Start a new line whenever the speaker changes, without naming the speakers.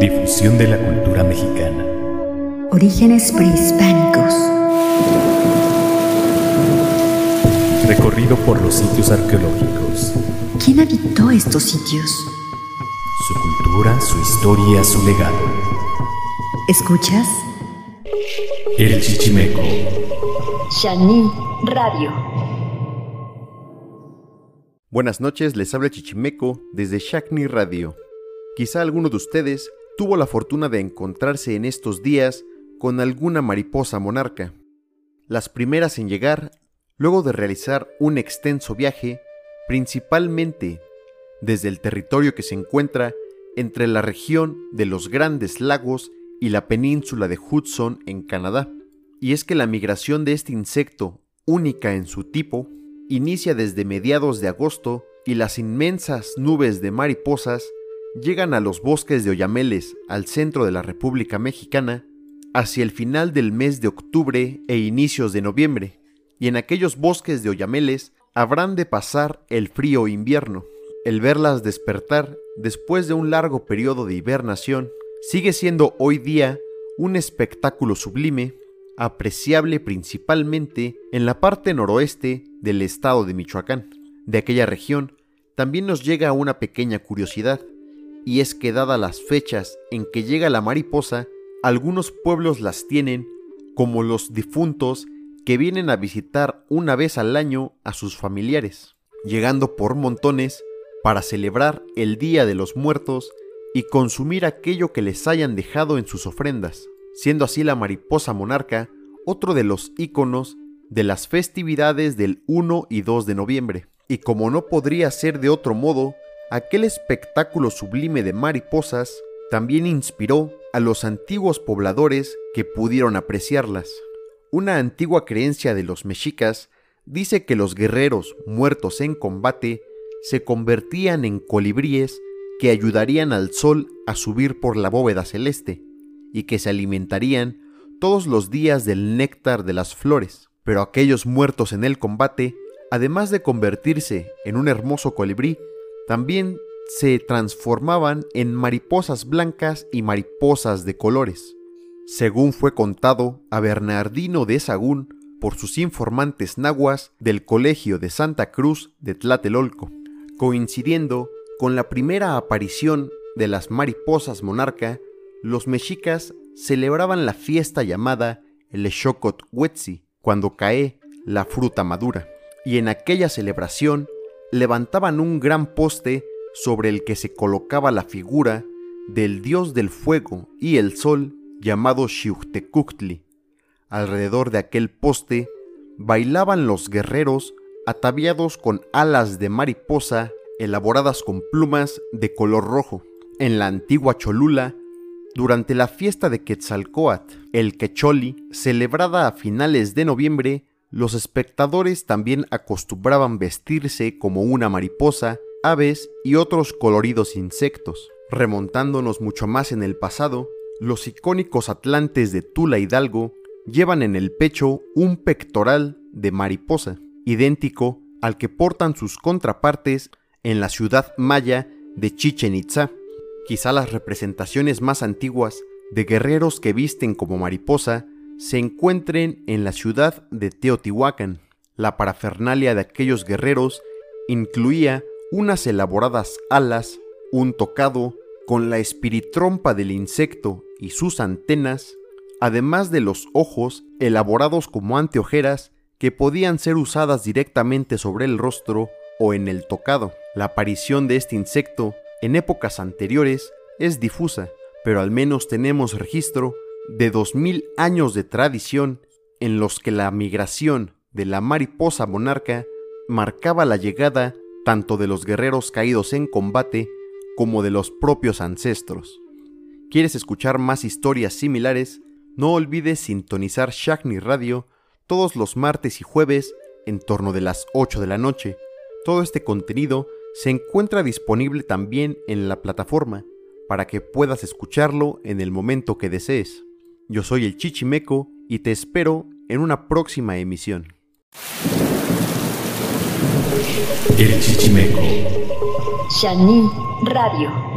Difusión de la cultura mexicana.
Orígenes prehispánicos.
Recorrido por los sitios arqueológicos.
¿Quién habitó estos sitios?
Su cultura, su historia, su legado.
¿Escuchas?
El Chichimeco.
Shani Radio.
Buenas noches, les habla Chichimeco desde Shakni Radio. Quizá alguno de ustedes tuvo la fortuna de encontrarse en estos días con alguna mariposa monarca. Las primeras en llegar, luego de realizar un extenso viaje, principalmente desde el territorio que se encuentra entre la región de los Grandes Lagos y la península de Hudson en Canadá. Y es que la migración de este insecto, única en su tipo, inicia desde mediados de agosto y las inmensas nubes de mariposas llegan a los bosques de Oyameles, al centro de la República Mexicana, hacia el final del mes de octubre e inicios de noviembre, y en aquellos bosques de Oyameles habrán de pasar el frío invierno. El verlas despertar después de un largo periodo de hibernación sigue siendo hoy día un espectáculo sublime, apreciable principalmente en la parte noroeste del estado de Michoacán. De aquella región también nos llega una pequeña curiosidad, y es que dadas las fechas en que llega la mariposa, algunos pueblos las tienen como los difuntos que vienen a visitar una vez al año a sus familiares, llegando por montones para celebrar el Día de los Muertos y consumir aquello que les hayan dejado en sus ofrendas, siendo así la mariposa monarca otro de los íconos de las festividades del 1 y 2 de noviembre. Y como no podría ser de otro modo, aquel espectáculo sublime de mariposas también inspiró a los antiguos pobladores que pudieron apreciarlas. Una antigua creencia de los mexicas dice que los guerreros muertos en combate se convertían en colibríes que ayudarían al sol a subir por la bóveda celeste y que se alimentarían todos los días del néctar de las flores. Pero aquellos muertos en el combate, además de convertirse en un hermoso colibrí, también se transformaban en mariposas blancas y mariposas de colores. Según fue contado a Bernardino de Sagún por sus informantes nahuas del Colegio de Santa Cruz de Tlatelolco, coincidiendo con la primera aparición de las mariposas monarca, los mexicas celebraban la fiesta llamada el Huetzi, cuando cae la fruta madura, y en aquella celebración levantaban un gran poste sobre el que se colocaba la figura del dios del fuego y el sol llamado Xiuhtecuhtli. Alrededor de aquel poste bailaban los guerreros ataviados con alas de mariposa elaboradas con plumas de color rojo. En la antigua Cholula, durante la fiesta de Quetzalcoatl, el Quecholi, celebrada a finales de noviembre, los espectadores también acostumbraban vestirse como una mariposa, aves y otros coloridos insectos. Remontándonos mucho más en el pasado, los icónicos atlantes de Tula Hidalgo llevan en el pecho un pectoral de mariposa, idéntico al que portan sus contrapartes en la ciudad maya de Chichen Itza. Quizá las representaciones más antiguas de guerreros que visten como mariposa se encuentren en la ciudad de Teotihuacán. La parafernalia de aquellos guerreros incluía unas elaboradas alas, un tocado con la espiritrompa del insecto y sus antenas, además de los ojos elaborados como anteojeras que podían ser usadas directamente sobre el rostro o en el tocado. La aparición de este insecto en épocas anteriores es difusa, pero al menos tenemos registro de 2000 años de tradición en los que la migración de la mariposa monarca marcaba la llegada tanto de los guerreros caídos en combate como de los propios ancestros. ¿Quieres escuchar más historias similares? No olvides sintonizar Shagni Radio todos los martes y jueves en torno de las 8 de la noche. Todo este contenido se encuentra disponible también en la plataforma para que puedas escucharlo en el momento que desees. Yo soy el Chichimeco y te espero en una próxima emisión.
El Chichimeco.
Shani Radio.